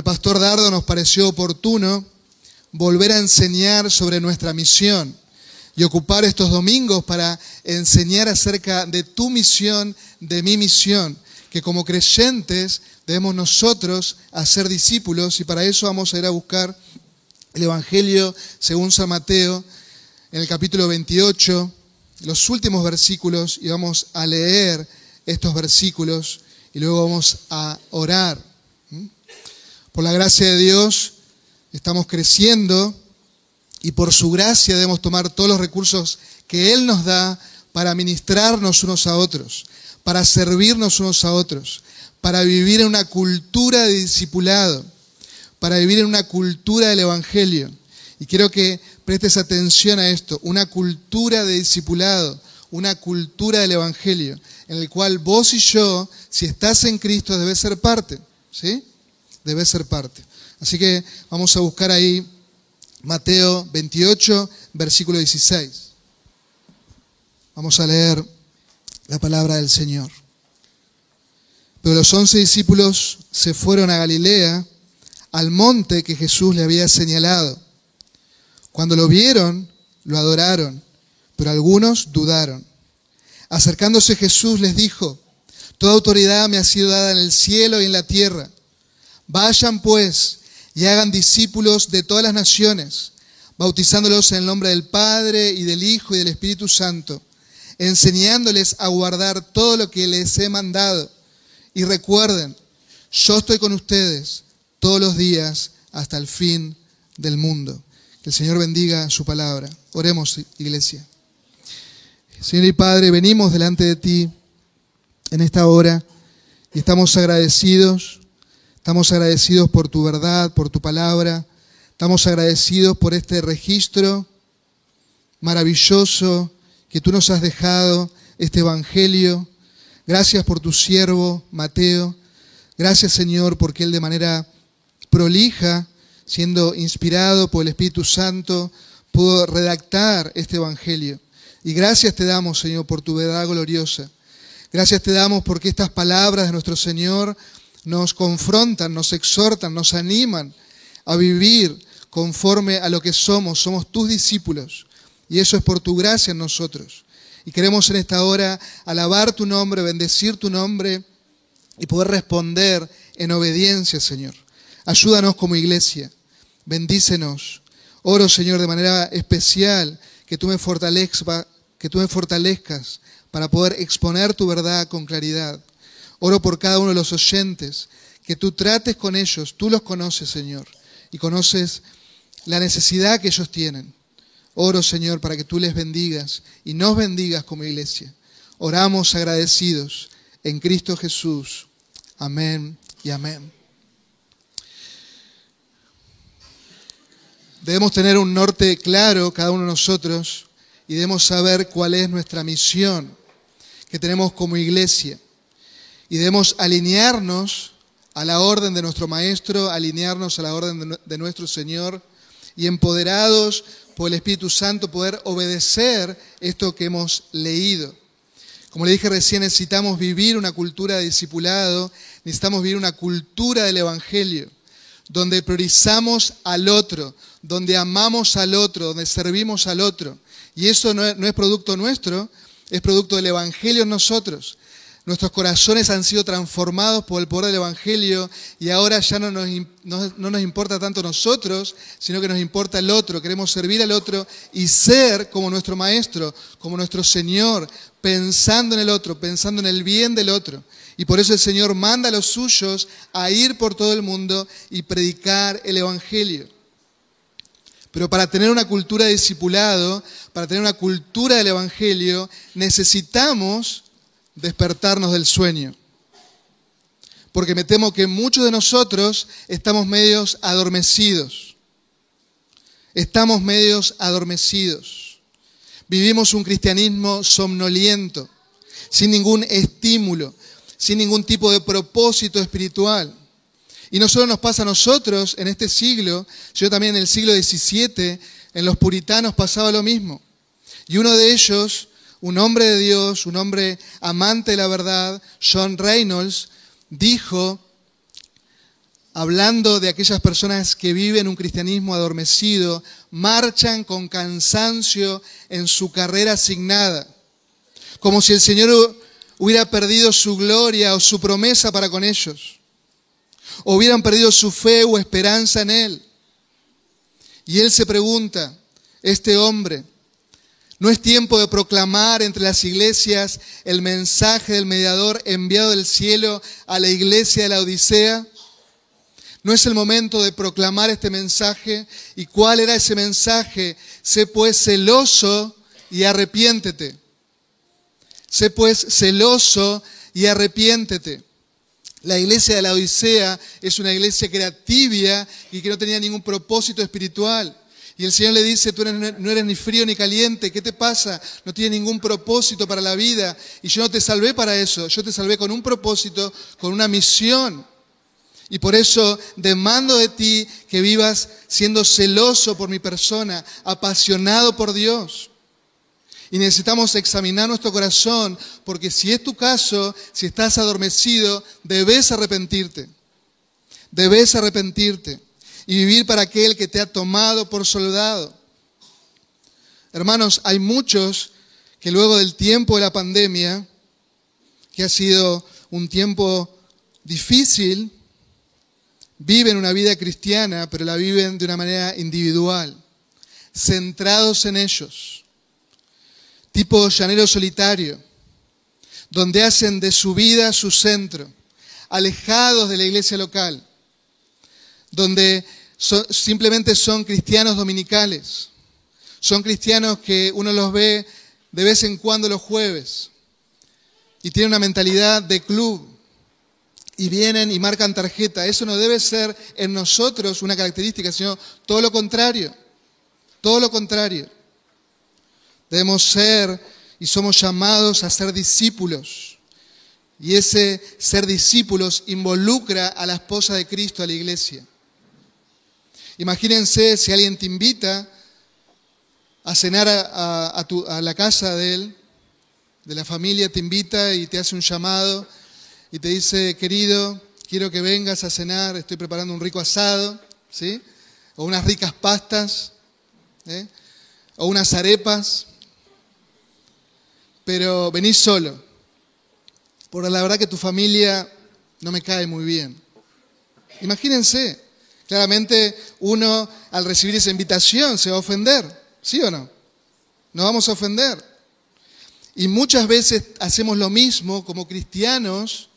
el pastor Dardo nos pareció oportuno volver a enseñar sobre nuestra misión y ocupar estos domingos para enseñar acerca de tu misión, de mi misión, que como creyentes debemos nosotros hacer discípulos y para eso vamos a ir a buscar el Evangelio según San Mateo en el capítulo 28, los últimos versículos y vamos a leer estos versículos y luego vamos a orar. Por la gracia de Dios estamos creciendo y por su gracia debemos tomar todos los recursos que Él nos da para ministrarnos unos a otros, para servirnos unos a otros, para vivir en una cultura de discipulado, para vivir en una cultura del Evangelio. Y quiero que prestes atención a esto, una cultura de discipulado, una cultura del Evangelio, en el cual vos y yo, si estás en Cristo, debes ser parte, ¿sí? Debes ser parte. Así que vamos a buscar ahí Mateo 28, versículo 16. Vamos a leer la palabra del Señor. Pero los once discípulos se fueron a Galilea, al monte que Jesús le había señalado. Cuando lo vieron, lo adoraron, pero algunos dudaron. Acercándose Jesús les dijo, Toda autoridad me ha sido dada en el cielo y en la tierra. Vayan pues y hagan discípulos de todas las naciones, bautizándolos en el nombre del Padre y del Hijo y del Espíritu Santo, enseñándoles a guardar todo lo que les he mandado. Y recuerden, yo estoy con ustedes todos los días hasta el fin del mundo. Que el Señor bendiga su palabra. Oremos, iglesia. Señor y Padre, venimos delante de ti en esta hora y estamos agradecidos Estamos agradecidos por tu verdad, por tu palabra. Estamos agradecidos por este registro maravilloso que tú nos has dejado, este Evangelio. Gracias por tu siervo, Mateo. Gracias, Señor, porque él de manera prolija, siendo inspirado por el Espíritu Santo, pudo redactar este Evangelio. Y gracias te damos, Señor, por tu verdad gloriosa. Gracias te damos porque estas palabras de nuestro Señor nos confrontan, nos exhortan, nos animan a vivir conforme a lo que somos. Somos tus discípulos y eso es por tu gracia en nosotros. Y queremos en esta hora alabar tu nombre, bendecir tu nombre y poder responder en obediencia, Señor. Ayúdanos como iglesia, bendícenos. Oro, Señor, de manera especial que tú me fortalezcas, que tú me fortalezcas para poder exponer tu verdad con claridad. Oro por cada uno de los oyentes, que tú trates con ellos, tú los conoces, Señor, y conoces la necesidad que ellos tienen. Oro, Señor, para que tú les bendigas y nos bendigas como iglesia. Oramos agradecidos en Cristo Jesús. Amén y amén. Debemos tener un norte claro, cada uno de nosotros, y debemos saber cuál es nuestra misión que tenemos como iglesia y debemos alinearnos a la orden de nuestro Maestro, alinearnos a la orden de nuestro Señor y empoderados por el Espíritu Santo poder obedecer esto que hemos leído. Como le dije recién, necesitamos vivir una cultura de discipulado, necesitamos vivir una cultura del Evangelio, donde priorizamos al otro, donde amamos al otro, donde servimos al otro. Y eso no es, producto nuestro, es producto del Evangelio en nosotros. Nuestros corazones han sido transformados por el poder del Evangelio y ahora ya no nos, no, nos, importa tanto nosotros, sino que nos importa el otro. Queremos servir al otro y ser como nuestro Maestro, como nuestro Señor, pensando en el otro, pensando en el bien del otro. Y por eso el Señor manda a los suyos a ir por todo el mundo y predicar el Evangelio. Pero para tener una cultura de discipulado, para tener una cultura del Evangelio, necesitamos despertarnos del sueño. Porque me temo que muchos de nosotros estamos medios adormecidos. Estamos medios adormecidos. Vivimos un cristianismo somnoliento, sin ningún estímulo, sin ningún tipo de propósito espiritual. Y no solo nos pasa a nosotros en este siglo, yo también en el siglo XVII, en los puritanos pasaba lo mismo. Y uno de ellos un hombre de Dios, un hombre amante de la verdad, John Reynolds, dijo hablando de aquellas personas que viven un cristianismo adormecido, marchan con cansancio en su carrera asignada, como si el Señor hubiera perdido su gloria o su promesa para con ellos, o hubieran perdido su fe o esperanza en Él. Y Él se pregunta, este hombre, ¿no es tiempo de proclamar entre las iglesias el mensaje del mediador enviado del cielo a la iglesia de la Odisea? ¿No es el momento de proclamar este mensaje? ¿Y cuál era ese mensaje? Sé pues celoso y arrepiéntete. Sé pues celoso y arrepiéntete. La iglesia de la Odisea es una iglesia que era tibia y que no tenía ningún propósito espiritual. Y el Señor le dice, tú no eres ni frío ni caliente, ¿qué te pasa? No tienes ningún propósito para la vida. Y yo no te salvé para eso, yo te salvé con un propósito, con una misión. Y por eso demando de ti que vivas siendo celoso por mi persona, apasionado por Dios. Y necesitamos examinar nuestro corazón, porque si es tu caso, si estás adormecido, debes arrepentirte. Debes arrepentirte y vivir para aquel que te ha tomado por soldado. Hermanos, hay muchos que luego del tiempo de la pandemia, que ha sido un tiempo difícil, viven una vida cristiana, pero la viven de una manera individual, centrados en ellos, tipo llanero solitario, donde hacen de su vida su centro, alejados de la iglesia local, donde simplemente son cristianos dominicales, son cristianos que uno los ve de vez en cuando los jueves y tienen una mentalidad de club, y vienen y marcan tarjeta. Eso no debe ser en nosotros una característica, sino todo lo contrario. Todo lo contrario. Debemos ser y somos llamados a ser discípulos. Y ese ser discípulos involucra a la esposa de Cristo, a la iglesia. Imagínense si alguien te invita a cenar a, la casa de él, de la familia, te invita y te hace un llamado y te dice, querido, quiero que vengas a cenar, estoy preparando un rico asado, ¿sí? O unas ricas pastas, ¿eh? o unas arepas, pero venís solo, porque la verdad que tu familia no me cae muy bien. Imagínense, claramente uno al recibir esa invitación se va a ofender, ¿sí o no? Nos vamos a ofender. Y muchas veces hacemos lo mismo como cristianos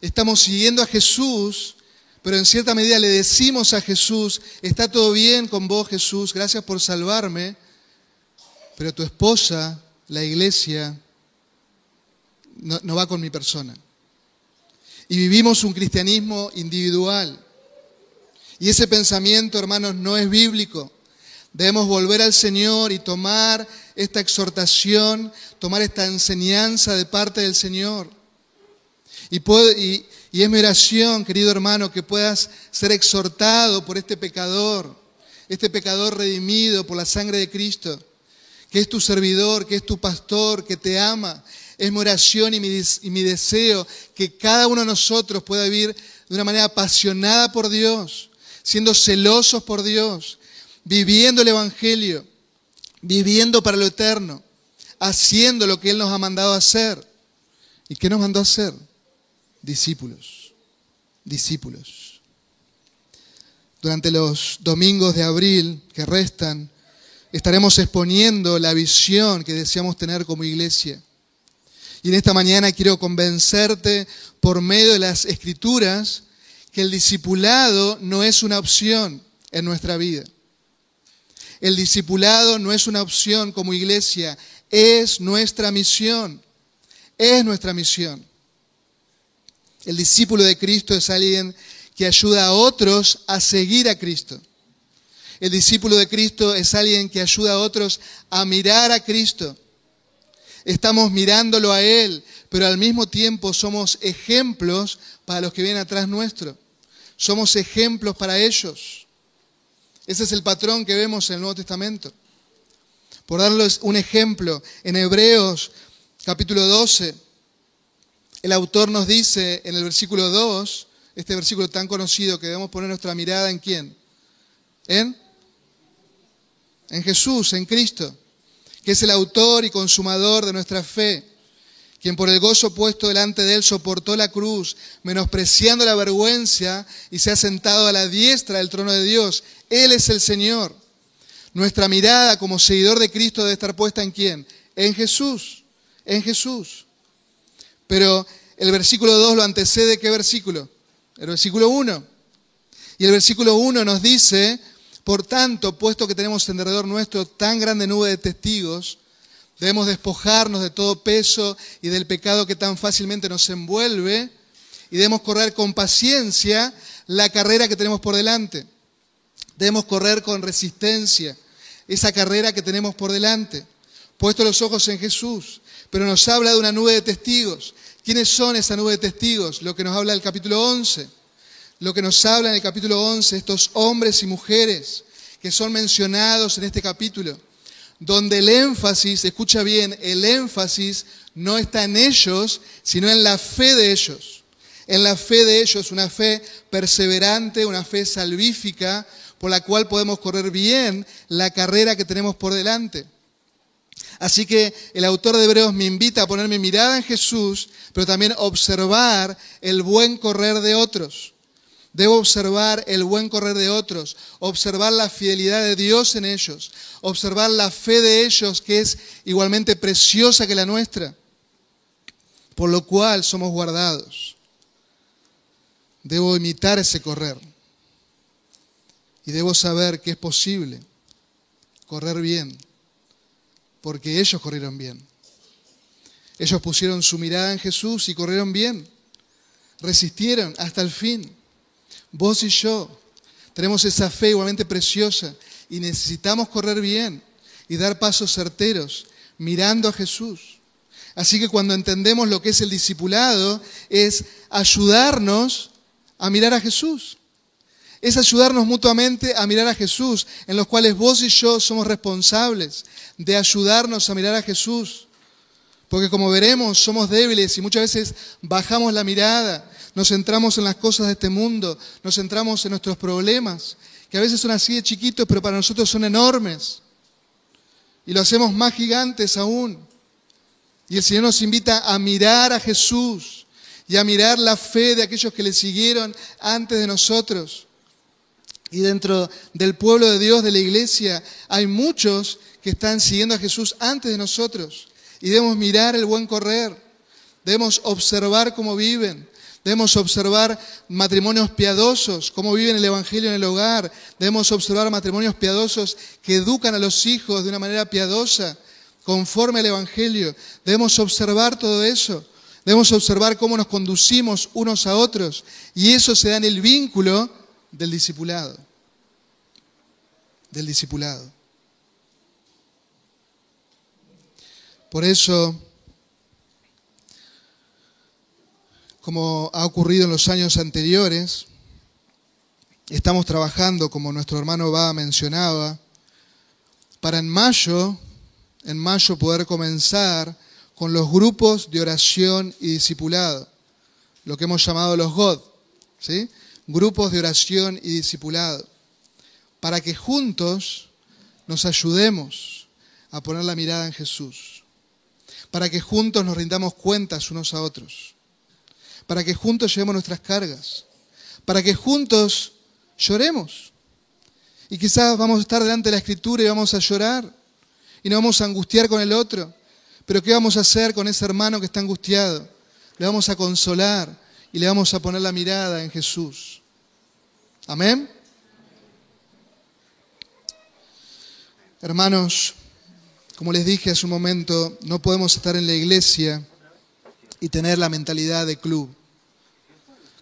estamos siguiendo a Jesús, pero en cierta medida le decimos a Jesús, está todo bien con vos Jesús, gracias por salvarme, pero tu esposa, la iglesia, no, va con mi persona. Y vivimos un cristianismo individual. Y ese pensamiento, hermanos, no es bíblico. Debemos volver al Señor y tomar esta exhortación, tomar esta enseñanza de parte del Señor. Y, es mi oración, querido hermano, que puedas ser exhortado por este pecador, este pecador redimido por la sangre de Cristo, que es tu servidor, que es tu pastor, que te ama. Es mi oración y mi, y mi deseo que cada uno de nosotros pueda vivir de una manera apasionada por Dios, siendo celosos por Dios, viviendo el Evangelio, viviendo para lo eterno, haciendo lo que Él nos ha mandado hacer. ¿Y qué nos mandó hacer? discípulos, discípulos. Durante los domingos de abril que restan, estaremos exponiendo la visión que deseamos tener como iglesia. Y en esta mañana quiero convencerte por medio de las escrituras que el discipulado no es una opción en nuestra vida. El discipulado no es una opción como iglesia, es nuestra misión. Es nuestra misión. El discípulo de Cristo es alguien que ayuda a otros a seguir a Cristo. El discípulo de Cristo es alguien que ayuda a otros a mirar a Cristo. Estamos mirándolo a Él, pero al mismo tiempo somos ejemplos para los que vienen atrás nuestro. Somos ejemplos para ellos. Ese es el patrón que vemos en el Nuevo Testamento. Por darles un ejemplo, en Hebreos capítulo 12, el autor nos dice en el versículo 2, este versículo tan conocido que debemos poner nuestra mirada en quién? En, en Jesús, en Cristo, que es el autor y consumador de nuestra fe, quien por el gozo puesto delante de él soportó la cruz, menospreciando la vergüenza y se ha sentado a la diestra del trono de Dios. Él es el Señor. Nuestra mirada como seguidor de Cristo debe estar puesta en quién? En Jesús, en Jesús. Pero el versículo 2 lo antecede, ¿qué versículo? El versículo 1. Y el versículo 1 nos dice, por tanto, puesto que tenemos en derredor nuestro tan grande nube de testigos, debemos despojarnos de todo peso y del pecado que tan fácilmente nos envuelve y debemos correr con paciencia la carrera que tenemos por delante. Debemos correr con resistencia esa carrera que tenemos por delante, puesto los ojos en Jesús. Pero nos habla de una nube de testigos. ¿Quiénes son esa nube de testigos? Lo que nos habla el capítulo 11 lo que nos habla en el capítulo 11, estos hombres y mujeres que son mencionados en este capítulo, donde el énfasis, escucha bien, el énfasis no está en ellos, sino en la fe de ellos. En la fe de ellos, una fe perseverante, una fe salvífica, por la cual podemos correr bien la carrera que tenemos por delante. Así que el autor de Hebreos me invita a poner mi mirada en Jesús, pero también observar el buen correr de otros. Debo observar el buen correr de otros, observar la fidelidad de Dios en ellos, observar la fe de ellos que es igualmente preciosa que la nuestra, por lo cual somos guardados. Debo imitar ese correr y debo saber que es posible correr bien, porque ellos corrieron bien. Ellos pusieron su mirada en Jesús y corrieron bien, resistieron hasta el fin. Vos y yo tenemos esa fe igualmente preciosa y necesitamos correr bien y dar pasos certeros mirando a Jesús. Así que cuando entendemos lo que es el discipulado, es ayudarnos a mirar a Jesús. Es ayudarnos mutuamente a mirar a Jesús, en los cuales vos y yo somos responsables de ayudarnos a mirar a Jesús. Porque como veremos, somos débiles y muchas veces bajamos la mirada nos centramos en las cosas de este mundo, nos centramos en nuestros problemas, que a veces son así de chiquitos, pero para nosotros son enormes. Y lo hacemos más gigantes aún. Y el Señor nos invita a mirar a Jesús y a mirar la fe de aquellos que le siguieron antes de nosotros. Y dentro del pueblo de Dios, de la iglesia, hay muchos que están siguiendo a Jesús antes de nosotros. Y debemos mirar el buen correr. Debemos observar cómo viven. Debemos observar matrimonios piadosos, cómo viven el Evangelio en el hogar. Debemos observar matrimonios piadosos que educan a los hijos de una manera piadosa, conforme al Evangelio. Debemos observar todo eso. Debemos observar cómo nos conducimos unos a otros. Y eso se da en el vínculo del discipulado. Del discipulado. Por eso como ha ocurrido en los años anteriores. Estamos trabajando, como nuestro hermano va mencionaba, para en mayo, en mayo poder comenzar con los grupos de oración y discipulado, lo que hemos llamado los God, ¿sí? grupos de oración y discipulado, para que juntos nos ayudemos a poner la mirada en Jesús, para que juntos nos rindamos cuentas unos a otros para que juntos llevemos nuestras cargas, para que juntos lloremos. Y quizás vamos a estar delante de la escritura y vamos a llorar y nos vamos a angustiar con el otro. Pero ¿qué vamos a hacer con ese hermano que está angustiado? Le vamos a consolar y le vamos a poner la mirada en Jesús. Amén. Hermanos, como les dije hace un momento, no podemos estar en la iglesia y tener la mentalidad de club.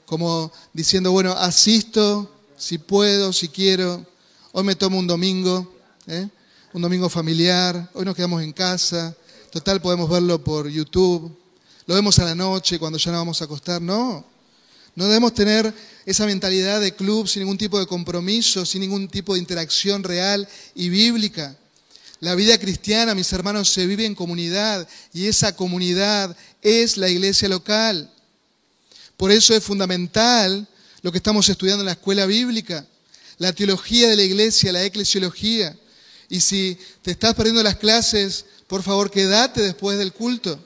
Como diciendo, bueno, asisto si puedo, si quiero, hoy me tomo un domingo, ¿eh? un domingo familiar, hoy nos quedamos en casa, total podemos verlo por YouTube, lo vemos a la noche cuando ya no vamos a acostar, no. No debemos tener esa mentalidad de club sin ningún tipo de compromiso, sin ningún tipo de interacción real y bíblica. La vida cristiana, mis hermanos, se vive en comunidad y esa comunidad es la iglesia local. Por eso es fundamental lo que estamos estudiando en la escuela bíblica, la teología de la iglesia, la eclesiología. Y si te estás perdiendo las clases, por favor, quédate después del culto.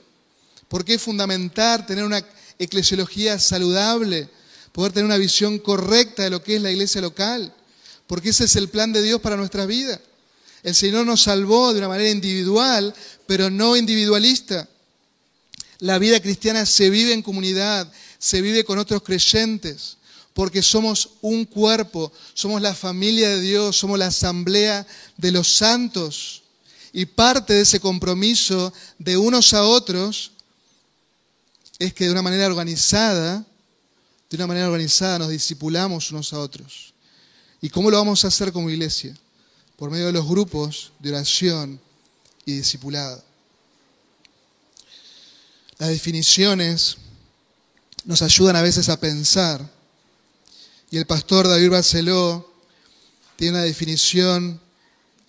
Porque es fundamental tener una eclesiología saludable, poder tener una visión correcta de lo que es la iglesia local, porque ese es el plan de Dios para nuestra vida. El Señor nos salvó de una manera individual, pero no individualista. La vida cristiana se vive en comunidad, se vive con otros creyentes, porque somos un cuerpo, somos la familia de Dios, somos la asamblea de los santos. Y parte de ese compromiso de unos a otros es que de una manera organizada, de una manera organizada nos discipulamos unos a otros. ¿Y cómo lo vamos a hacer como iglesia? Por medio de los grupos de oración y discipulado. Las definiciones nos ayudan a veces a pensar. Y el pastor David Barceló tiene una definición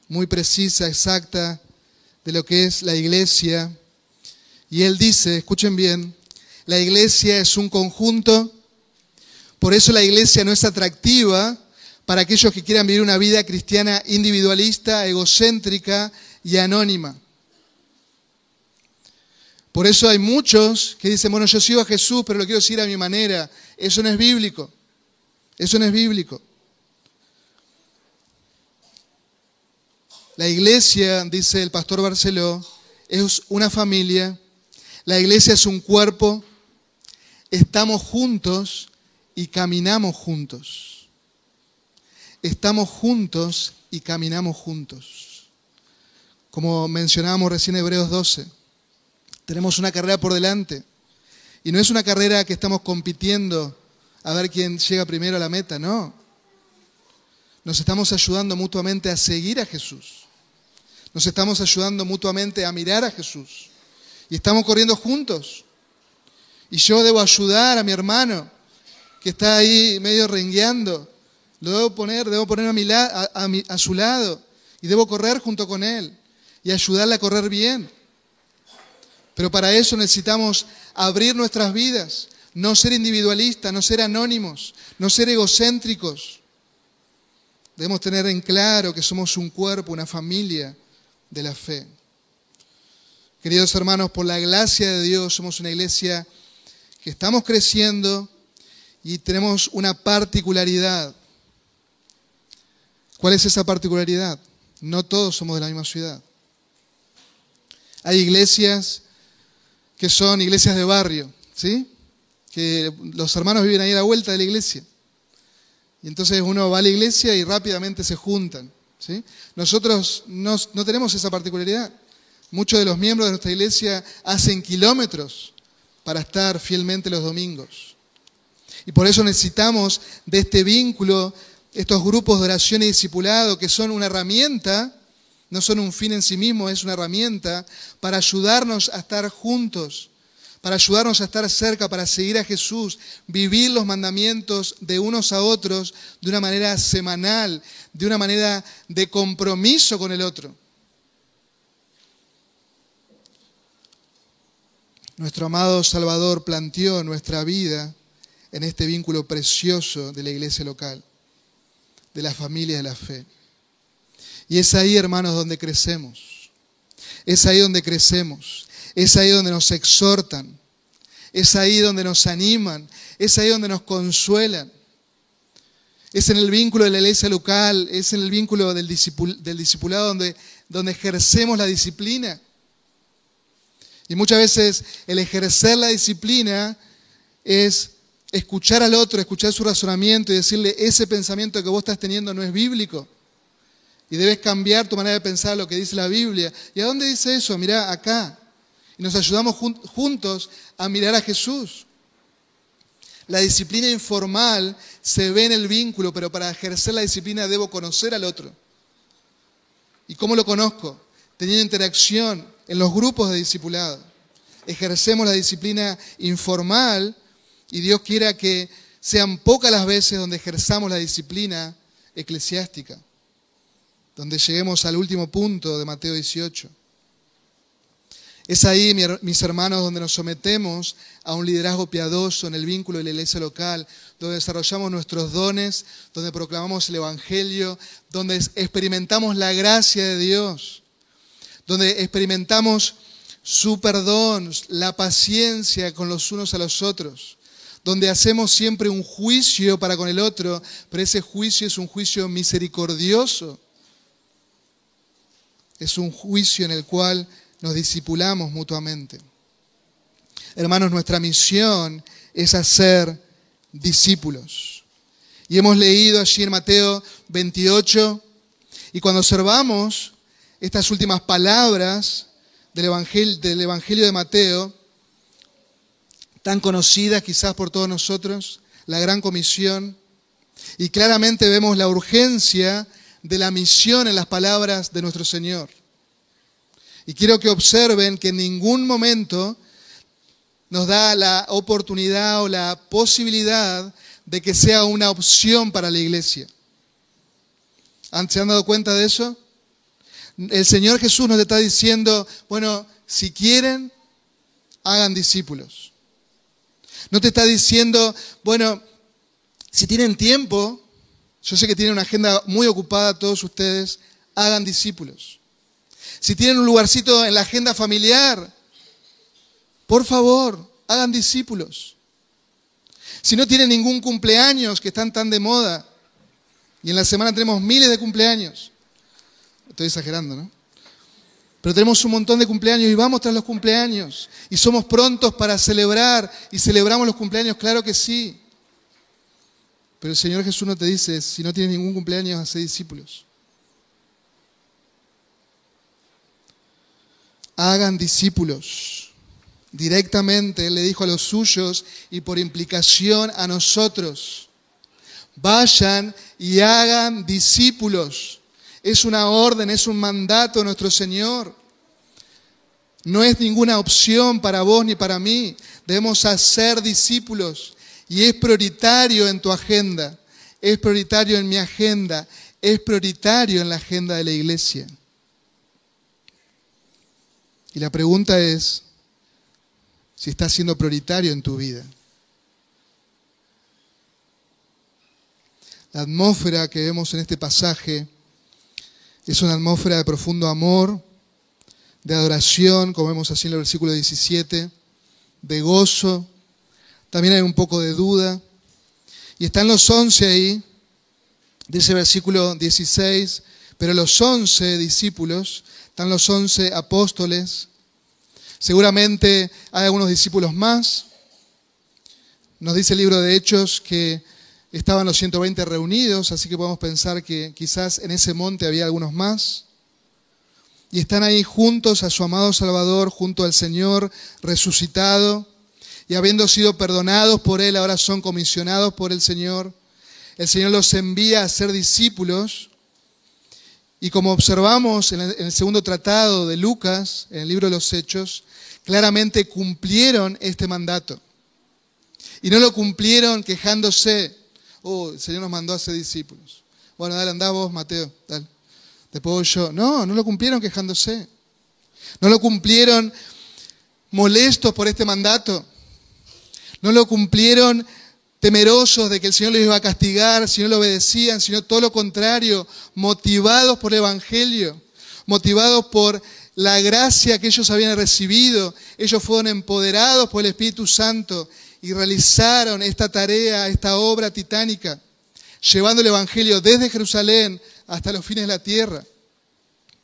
muy precisa, exacta, de lo que es la iglesia. Y él dice, escuchen bien, la iglesia es un conjunto, por eso la iglesia no es atractiva para aquellos que quieran vivir una vida cristiana individualista, egocéntrica y anónima. Por eso hay muchos que dicen, bueno, yo sigo a Jesús, pero lo quiero seguir a mi manera. Eso no es bíblico. Eso no es bíblico. La iglesia, dice el pastor Barceló, es una familia. La iglesia es un cuerpo. Estamos juntos y caminamos juntos. Estamos juntos y caminamos juntos. Como mencionábamos recién Hebreos 12. Tenemos una carrera por delante. Y no es una carrera que estamos compitiendo a ver quién llega primero a la meta, no. Nos estamos ayudando mutuamente a seguir a Jesús. Nos estamos ayudando mutuamente a mirar a Jesús. Y estamos corriendo juntos. Y yo debo ayudar a mi hermano que está ahí medio rengueando. Lo debo poner, debo poner a, a su lado. Y debo correr junto con él. Y ayudarle a correr bien. Pero para eso necesitamos abrir nuestras vidas, no ser individualistas, no ser anónimos, no ser egocéntricos. Debemos tener en claro que somos un cuerpo, una familia de la fe. Queridos hermanos, por la gracia de Dios somos una iglesia que estamos creciendo y tenemos una particularidad. ¿Cuál es esa particularidad? No todos somos de la misma ciudad. Hay iglesias que son iglesias de barrio, ¿sí? Que los hermanos viven ahí a la vuelta de la iglesia. Y entonces uno va a la iglesia y rápidamente se juntan, ¿sí? Nosotros no, no tenemos esa particularidad. Muchos de los miembros de nuestra iglesia hacen kilómetros para estar fielmente los domingos. Y por eso necesitamos de este vínculo, estos grupos de oración y discipulado, que son una herramienta no son un fin en sí mismo, es una herramienta para ayudarnos a estar juntos, para ayudarnos a estar cerca, para seguir a Jesús, vivir los mandamientos de unos a otros de una manera semanal, de una manera de compromiso con el otro. Nuestro amado Salvador planteó nuestra vida en este vínculo precioso de la iglesia local, de la familia de la fe. Y es ahí, hermanos, donde crecemos. Es ahí donde crecemos. Es ahí donde nos exhortan. Es ahí donde nos animan. Es ahí donde nos consuelan. Es en el vínculo de la iglesia local, es en el vínculo del, discipulado donde, donde ejercemos la disciplina. Y muchas veces el ejercer la disciplina es escuchar al otro, escuchar su razonamiento y decirle, ese pensamiento que vos estás teniendo no es bíblico. Y debes cambiar tu manera de pensar lo que dice la Biblia. ¿Y a dónde dice eso? Mirá, acá. Y nos ayudamos juntos a mirar a Jesús. La disciplina informal se ve en el vínculo, pero para ejercer la disciplina debo conocer al otro. ¿Y cómo lo conozco? Teniendo interacción en los grupos de discipulado. Ejercemos la disciplina informal y Dios quiera que sean pocas las veces donde ejerzamos la disciplina eclesiástica donde lleguemos al último punto de Mateo 18. Es ahí, mis hermanos, donde nos sometemos a un liderazgo piadoso en el vínculo de la iglesia local, donde desarrollamos nuestros dones, donde proclamamos el Evangelio, donde experimentamos la gracia de Dios, donde experimentamos su perdón, la paciencia con los unos a los otros, donde hacemos siempre un juicio para con el otro, pero ese juicio es un juicio misericordioso. Es un juicio en el cual nos discipulamos mutuamente. Hermanos, nuestra misión es hacer discípulos. Y hemos leído allí en Mateo 28, y cuando observamos estas últimas palabras del Evangelio, del Evangelio de Mateo, tan conocidas quizás por todos nosotros, la gran comisión, y claramente vemos la urgencia de la misión en las palabras de nuestro Señor. Y quiero que observen que en ningún momento nos da la oportunidad o la posibilidad de que sea una opción para la iglesia. ¿Se han dado cuenta de eso? El Señor Jesús nos está diciendo, bueno, si quieren, hagan discípulos. No te está diciendo, bueno, si tienen tiempo, yo sé que tienen una agenda muy ocupada todos ustedes, hagan discípulos. Si tienen un lugarcito en la agenda familiar, por favor, hagan discípulos. Si no tienen ningún cumpleaños que están tan de moda, y en la semana tenemos miles de cumpleaños, estoy exagerando, ¿no? Pero tenemos un montón de cumpleaños y vamos tras los cumpleaños. Y somos prontos para celebrar y celebramos los cumpleaños, claro que sí. Pero el Señor Jesús no te dice, si no tienes ningún cumpleaños, hace discípulos. hagan discípulos. Directamente Él le dijo a los suyos y por implicación a nosotros, vayan y hagan discípulos. Es una orden, es un mandato de nuestro Señor. No es ninguna opción para vos ni para mí. Debemos hacer discípulos y es prioritario en tu agenda, es prioritario en mi agenda, es prioritario en la agenda de la iglesia. Y la pregunta es si está siendo prioritario en tu vida. La atmósfera que vemos en este pasaje es una atmósfera de profundo amor, de adoración, como vemos así en el versículo 17, de gozo, también hay un poco de duda. Y están los once ahí, dice versículo 16, pero los once discípulos están los once apóstoles. Seguramente hay algunos discípulos más. Nos dice el libro de Hechos que estaban los 120 reunidos, así que podemos pensar que quizás en ese monte había algunos más. Y están ahí juntos a su amado Salvador, junto al Señor resucitado. Y habiendo sido perdonados por Él, ahora son comisionados por el Señor. El Señor los envía a ser discípulos y como observamos en el segundo tratado de Lucas, en el libro de los Hechos, claramente cumplieron este mandato. Y no lo cumplieron quejándose, oh, el Señor nos mandó a ser discípulos. Bueno, dale, andá vos, Mateo, dale. Después yo. No, no lo cumplieron quejándose. No lo cumplieron molestos por este mandato. No lo cumplieron temerosos de que el Señor les iba a castigar si no lo obedecían, sino todo lo contrario, motivados por el Evangelio, motivados por la gracia que ellos habían recibido. Ellos fueron empoderados por el Espíritu Santo y realizaron esta tarea, esta obra titánica, llevando el Evangelio desde Jerusalén hasta los fines de la tierra,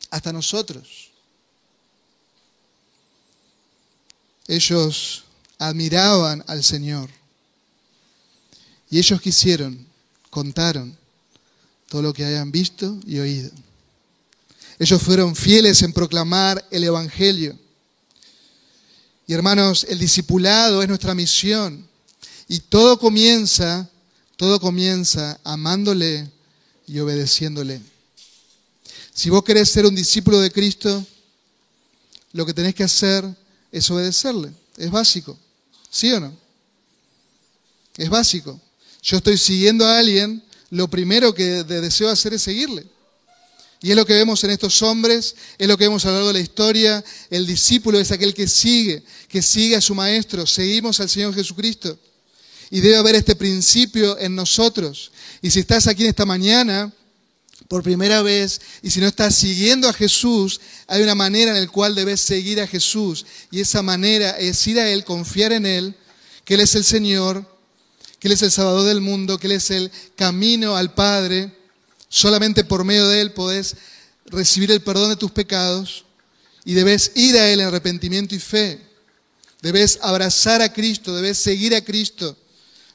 hasta nosotros. Ellos admiraban al Señor. Y ellos quisieron, contaron todo lo que habían visto y oído. Ellos fueron fieles en proclamar el Evangelio. Y hermanos, el discipulado es nuestra misión. Y todo comienza, todo comienza amándole y obedeciéndole. Si vos querés ser un discípulo de Cristo, lo que tenés que hacer es obedecerle. Es básico. ¿Sí o no? Es básico yo estoy siguiendo a alguien, lo primero que deseo hacer es seguirle. Y es lo que vemos en estos hombres, es lo que vemos a lo largo de la historia. El discípulo es aquel que sigue, que sigue a su maestro. Seguimos al Señor Jesucristo. Y debe haber este principio en nosotros. Y si estás aquí en esta mañana por primera vez y si no estás siguiendo a Jesús, hay una manera en la cual debes seguir a Jesús. Y esa manera es ir a Él, confiar en Él, que Él es el Señor, que Él es el Salvador del mundo, que Él es el camino al Padre. Solamente por medio de Él podés recibir el perdón de tus pecados y debes ir a Él en arrepentimiento y fe. Debes abrazar a Cristo, debes seguir a Cristo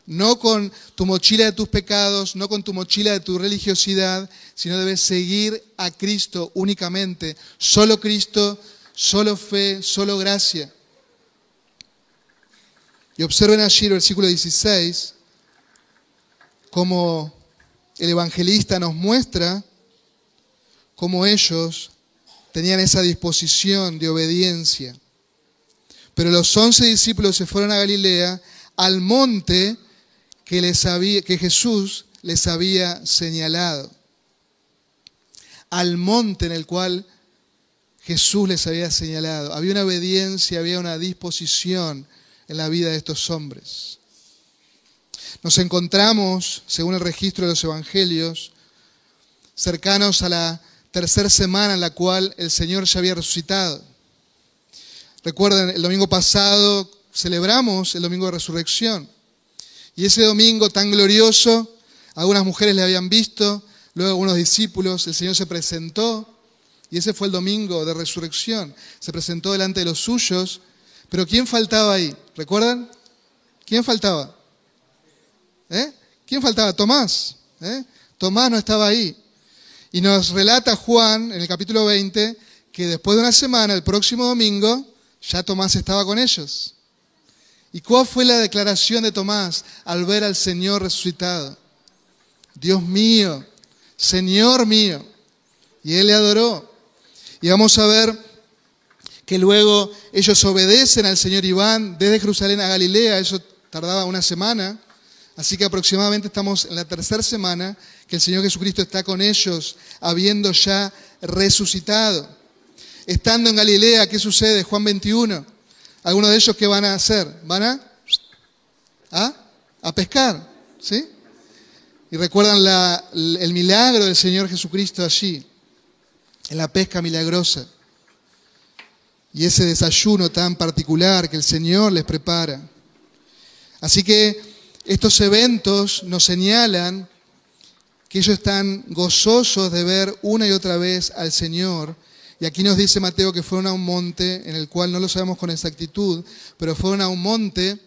no con tu mochila de tus pecados, no con tu mochila de tu religiosidad, sino debes seguir a Cristo únicamente. Solo Cristo, solo fe, solo gracia. Y observen allí el versículo 16, como el evangelista nos muestra cómo ellos tenían esa disposición de obediencia. Pero los once discípulos se fueron a Galilea, al monte que, Jesús les había señalado, al monte en el cual Jesús les había señalado. Había una obediencia, había una disposición en la vida de estos hombres. Nos encontramos, según el registro de los evangelios, cercanos a la tercera semana en la cual el Señor ya había resucitado. Recuerden, el domingo pasado celebramos el domingo de resurrección. Y ese domingo tan glorioso, algunas mujeres le habían visto, luego algunos discípulos, el Señor se presentó, y ese fue el domingo de resurrección. Se presentó delante de los suyos, pero ¿quién faltaba ahí? ¿Recuerdan? ¿Quién faltaba? ¿Eh? ¿Quién faltaba? Tomás. ¿eh? Tomás no estaba ahí. Y nos relata Juan en el capítulo 20 que después de una semana, el próximo domingo, ya Tomás estaba con ellos. ¿Y cuál fue la declaración de Tomás al ver al Señor resucitado? Dios mío, Señor mío. Y él le adoró. Y vamos a ver que luego ellos obedecen al Señor Iván desde Jerusalén a Galilea. Eso tardaba una semana. Así que aproximadamente estamos en la tercera semana que el Señor Jesucristo está con ellos, habiendo ya resucitado. Estando en Galilea, ¿qué sucede? Juan 21 algunos de ellos, ¿qué van a hacer? Van a, ¿a? a pescar, ¿sí? Y recuerdan el milagro del Señor Jesucristo allí, en la pesca milagrosa. Y ese desayuno tan particular que el Señor les prepara. Así que estos eventos nos señalan que ellos están gozosos de ver una y otra vez al Señor y aquí nos dice Mateo que fueron a un monte en el cual no lo sabemos con exactitud, pero fueron a un monte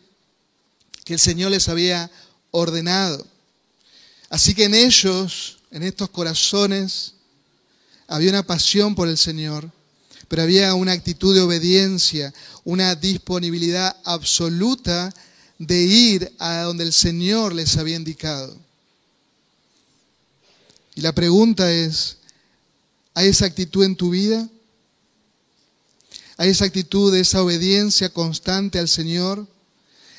que el Señor les había ordenado. Así que en ellos, en estos corazones, había una pasión por el Señor, pero había una actitud de obediencia, una disponibilidad absoluta de ir a donde el Señor les había indicado. Y la pregunta es, ¿Hay esa actitud en tu vida? ¿Hay esa actitud de esa obediencia constante al Señor?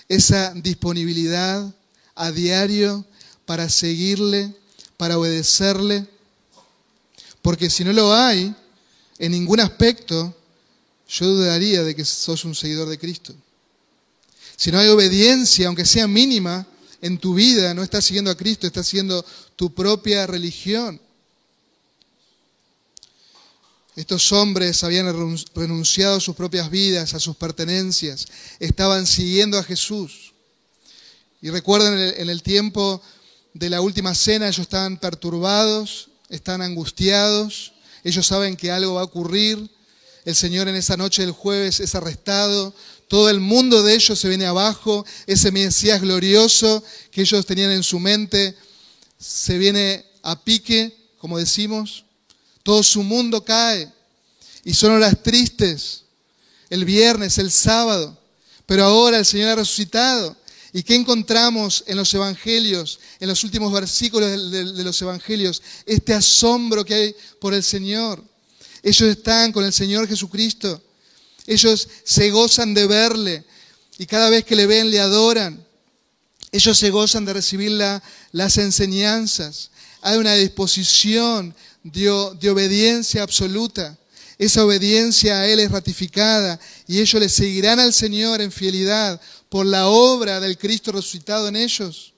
¿Esa disponibilidad a diario para seguirle, para obedecerle? Porque si no lo hay, en ningún aspecto, yo dudaría de que sos un seguidor de Cristo. Si no hay obediencia, aunque sea mínima, en tu vida, no estás siguiendo a Cristo, estás siguiendo tu propia religión. Estos hombres habían renunciado a sus propias vidas, a sus pertenencias, estaban siguiendo a Jesús. Y recuerden, en el tiempo de la última cena ellos estaban perturbados, están angustiados, ellos saben que algo va a ocurrir, el Señor en esa noche del jueves es arrestado, todo el mundo de ellos se viene abajo, ese Mesías glorioso que ellos tenían en su mente se viene a pique, como decimos, todo su mundo cae. Y son horas tristes. El viernes, el sábado. Pero ahora el Señor ha resucitado. ¿Y qué encontramos en los evangelios, en los últimos versículos de, de, los evangelios? Este asombro que hay por el Señor. Ellos están con el Señor Jesucristo. Ellos se gozan de verle y cada vez que le ven le adoran. Ellos se gozan de recibir la, las enseñanzas. Hay una disposición de, obediencia absoluta. Esa obediencia a Él es ratificada y ellos le seguirán al Señor en fidelidad por la obra del Cristo resucitado en ellos.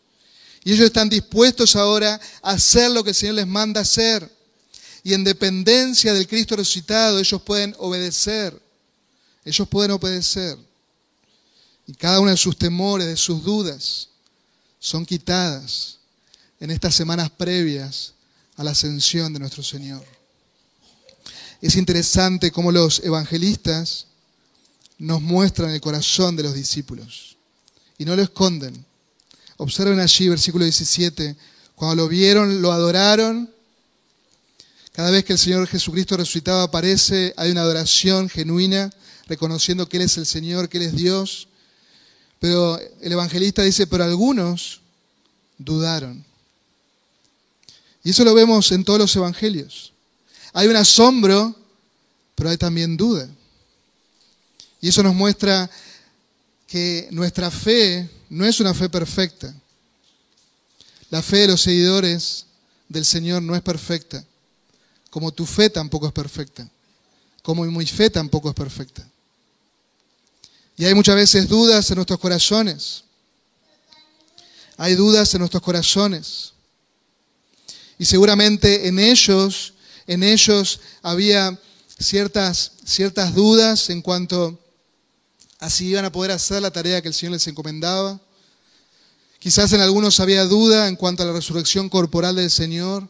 Y ellos están dispuestos ahora a hacer lo que el Señor les manda hacer. Y en dependencia del Cristo resucitado ellos pueden obedecer. Ellos pueden obedecer. Y cada uno de sus temores, de sus dudas, son quitadas en estas semanas previas a la ascensión de nuestro Señor. Es interesante cómo los evangelistas nos muestran el corazón de los discípulos y no lo esconden. Observen allí, versículo 17, cuando lo vieron, lo adoraron. Cada vez que el Señor Jesucristo resucitado aparece, hay una adoración genuina, reconociendo que Él es el Señor, que Él es Dios. Pero el evangelista dice, pero algunos dudaron. Y eso lo vemos en todos los evangelios. Hay un asombro, pero hay también duda. Y eso nos muestra que nuestra fe no es una fe perfecta. La fe de los seguidores del Señor no es perfecta, como tu fe tampoco es perfecta, como mi fe tampoco es perfecta. Y hay muchas veces dudas en nuestros corazones. Hay dudas en nuestros corazones. Y seguramente en ellos, en ellos había ciertas, ciertas dudas en cuanto a si iban a poder hacer la tarea que el Señor les encomendaba. Quizás en algunos había duda en cuanto a la resurrección corporal del Señor.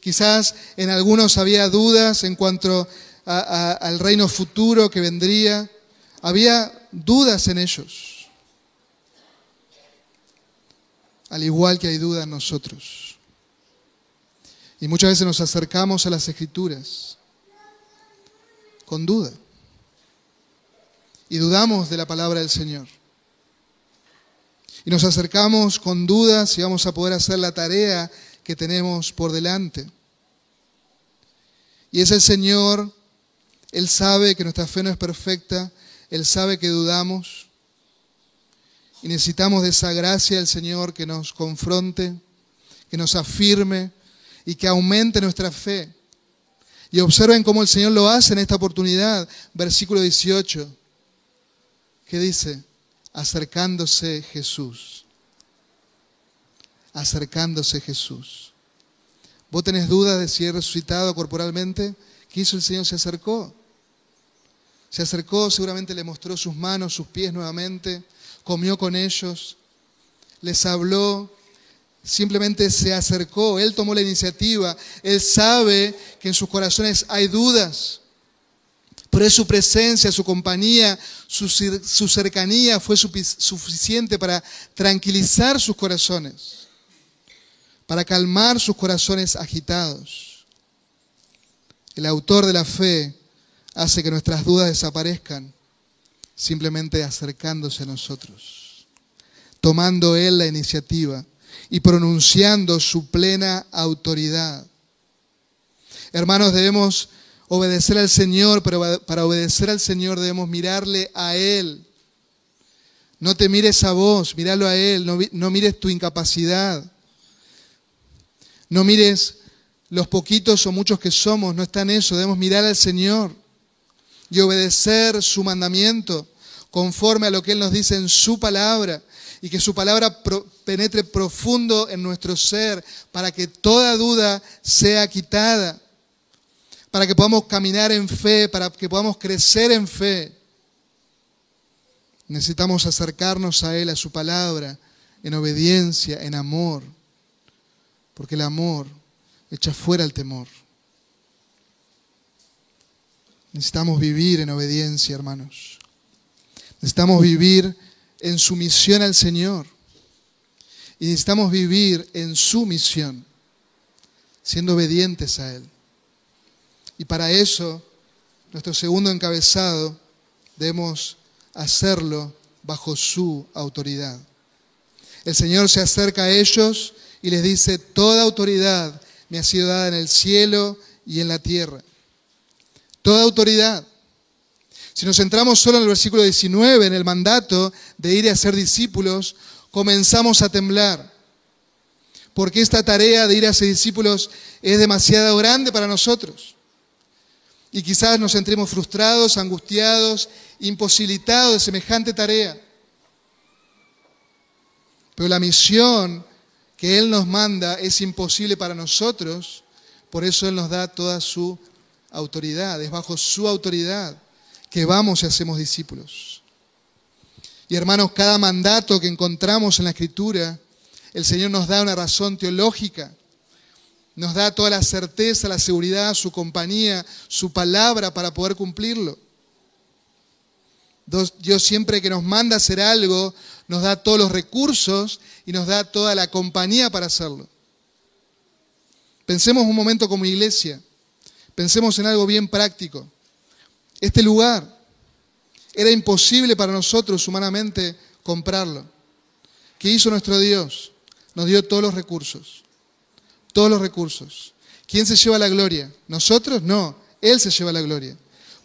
Quizás en algunos había dudas en cuanto al reino futuro que vendría. Había dudas en ellos. Al igual que hay dudas en nosotros. Y muchas veces nos acercamos a las escrituras con duda. Y dudamos de la palabra del Señor. Y nos acercamos con dudas si vamos a poder hacer la tarea que tenemos por delante. Y es el Señor, Él sabe que nuestra fe no es perfecta, Él sabe que dudamos. Y necesitamos de esa gracia del Señor que nos confronte, que nos afirme, y que aumente nuestra fe. Y observen cómo el Señor lo hace en esta oportunidad. Versículo 18, que dice, acercándose Jesús. Acercándose Jesús. ¿Vos tenés dudas de si he resucitado corporalmente? ¿Qué hizo el Señor? Se acercó. Se acercó, seguramente le mostró sus manos, sus pies nuevamente, comió con ellos, les habló, Simplemente se acercó, Él tomó la iniciativa, Él sabe que en sus corazones hay dudas, pero es su presencia, su compañía, su, cercanía fue suficiente para tranquilizar sus corazones, para calmar sus corazones agitados. El autor de la fe hace que nuestras dudas desaparezcan simplemente acercándose a nosotros, tomando Él la iniciativa y pronunciando su plena autoridad. Hermanos, debemos obedecer al Señor, pero para obedecer al Señor debemos mirarle a Él. No te mires a vos, míralo a Él, no, no mires tu incapacidad. No mires los poquitos o muchos que somos, no está en eso, debemos mirar al Señor y obedecer su mandamiento conforme a lo que Él nos dice en su palabra y que su palabra penetre profundo en nuestro ser para que toda duda sea quitada, para que podamos caminar en fe, para que podamos crecer en fe. Necesitamos acercarnos a Él, a su palabra, en obediencia, en amor, porque el amor echa fuera el temor. Necesitamos vivir en obediencia, hermanos. Necesitamos vivir en sumisión al Señor. Y necesitamos vivir en su misión, siendo obedientes a Él. Y para eso, nuestro segundo encabezado, debemos hacerlo bajo su autoridad. El Señor se acerca a ellos y les dice, toda autoridad me ha sido dada en el cielo y en la tierra. Toda autoridad. Si nos centramos solo en el versículo 19, en el mandato de ir a ser discípulos, comenzamos a temblar. porque esta tarea de ir a ser discípulos es demasiado grande para nosotros. Y quizás nos sentimos frustrados, angustiados, imposibilitados de semejante tarea. Pero la misión que Él nos manda es imposible para nosotros, por eso Él nos da toda su autoridad, es bajo su autoridad que vamos y hacemos discípulos. Y hermanos, cada mandato que encontramos en la Escritura, el Señor nos da una razón teológica, nos da toda la certeza, la seguridad, su compañía, su palabra para poder cumplirlo. Dios siempre que nos manda hacer algo, nos da todos los recursos y nos da toda la compañía para hacerlo. Pensemos un momento como iglesia, pensemos en algo bien práctico. Este lugar era imposible para nosotros humanamente comprarlo. ¿Qué hizo nuestro Dios? Nos dio todos los recursos. Todos los recursos. ¿Quién se lleva la gloria? ¿Nosotros? No, Él se lleva la gloria.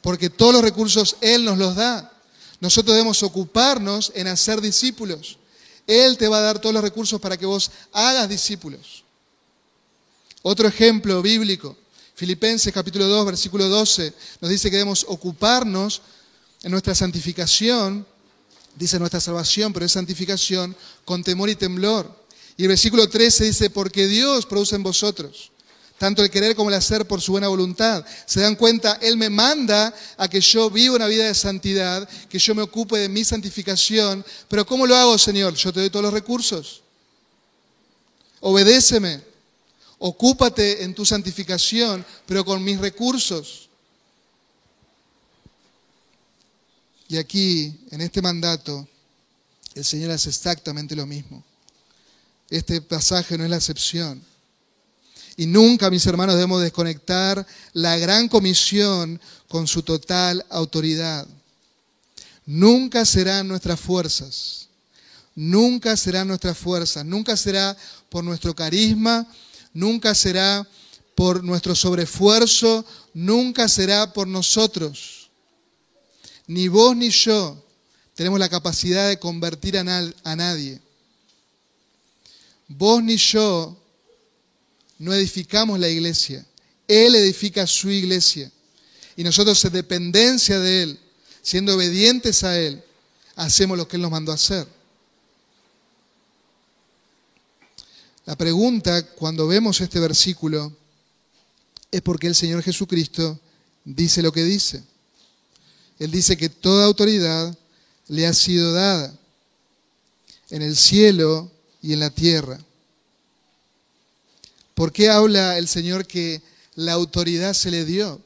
Porque todos los recursos Él nos los da. Nosotros debemos ocuparnos en hacer discípulos. Él te va a dar todos los recursos para que vos hagas discípulos. Otro ejemplo bíblico, Filipenses capítulo 2, versículo 12, nos dice que debemos ocuparnos en nuestra santificación, dice nuestra salvación, pero es santificación con temor y temblor. Y el versículo 13 dice, porque Dios produce en vosotros tanto el querer como el hacer por su buena voluntad. Se dan cuenta, Él me manda a que yo viva una vida de santidad, que yo me ocupe de mi santificación. Pero ¿cómo lo hago, Señor? Yo te doy todos los recursos. Obedéceme. Ocúpate en tu santificación, pero con mis recursos. Y aquí, en este mandato, el Señor hace exactamente lo mismo. Este pasaje no es la excepción. Y nunca, mis hermanos, debemos desconectar la gran comisión con su total autoridad. Nunca serán nuestras fuerzas, nunca serán nuestras fuerzas, nunca será por nuestro carisma, nunca será por nuestro sobreesfuerzo, nunca será por nosotros. Ni vos ni yo tenemos la capacidad de convertir a, nadie. Vos ni yo no edificamos la iglesia. Él edifica su iglesia. Y nosotros en dependencia de Él, siendo obedientes a Él, hacemos lo que Él nos mandó a hacer. La pregunta cuando vemos este versículo es porque el Señor Jesucristo dice lo que dice. Él dice que toda autoridad le ha sido dada en el cielo y en la tierra. ¿Por qué habla el Señor que la autoridad se le dio?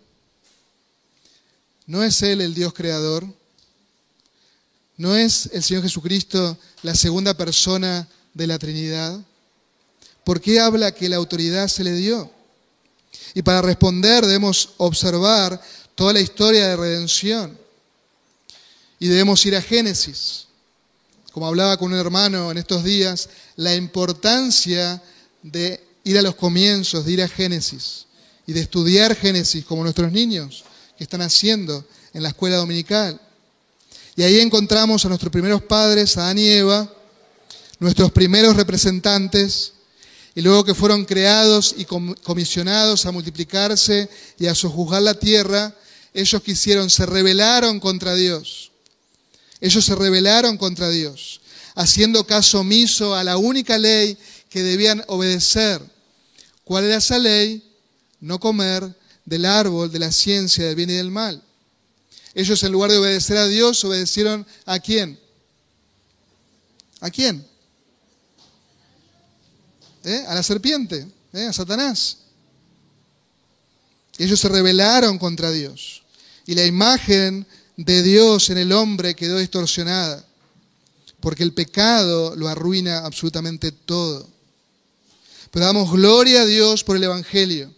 ¿No es Él el Dios creador? ¿No es el Señor Jesucristo la segunda persona de la Trinidad? ¿Por qué habla que la autoridad se le dio? Y para responder debemos observar toda la historia de redención. Y debemos ir a Génesis. Como hablaba con un hermano en estos días, la importancia de ir a los comienzos, de ir a Génesis y de estudiar Génesis como nuestros niños que están haciendo en la escuela dominical. Y ahí encontramos a nuestros primeros padres, Adán y Eva, nuestros primeros representantes, y luego que fueron creados y comisionados a multiplicarse y a sojuzgar la tierra, ellos quisieron, se rebelaron contra Dios. Ellos se rebelaron contra Dios, haciendo caso omiso a la única ley que debían obedecer. ¿Cuál era esa ley? No comer del árbol de la ciencia del bien y del mal. Ellos en lugar de obedecer a Dios, obedecieron a quién? ¿A quién? ¿Eh? A la serpiente, ¿eh? a Satanás. Ellos se rebelaron contra Dios. Y la imagen de Dios en el hombre quedó distorsionada, porque el pecado lo arruina absolutamente todo. Pero damos gloria a Dios por el Evangelio.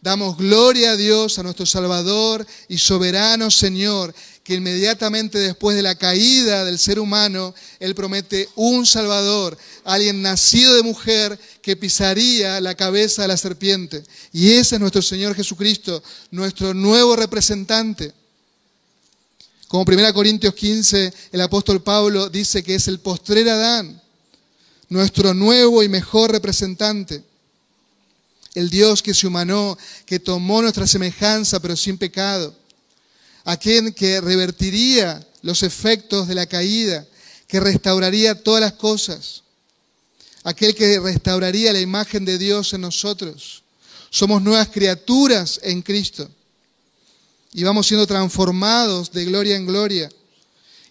Damos gloria a Dios, a nuestro Salvador y soberano Señor, que inmediatamente después de la caída del ser humano, Él promete un Salvador, alguien nacido de mujer que pisaría la cabeza de la serpiente. Y ese es nuestro Señor Jesucristo, nuestro nuevo representante. Como 1 Corintios 15, el apóstol Pablo dice que es el postrer Adán nuestro nuevo y mejor representante. El Dios que se humanó, que tomó nuestra semejanza pero sin pecado. Aquel que revertiría los efectos de la caída, que restauraría todas las cosas. Aquel que restauraría la imagen de Dios en nosotros. Somos nuevas criaturas en Cristo. Y vamos siendo transformados de gloria en gloria.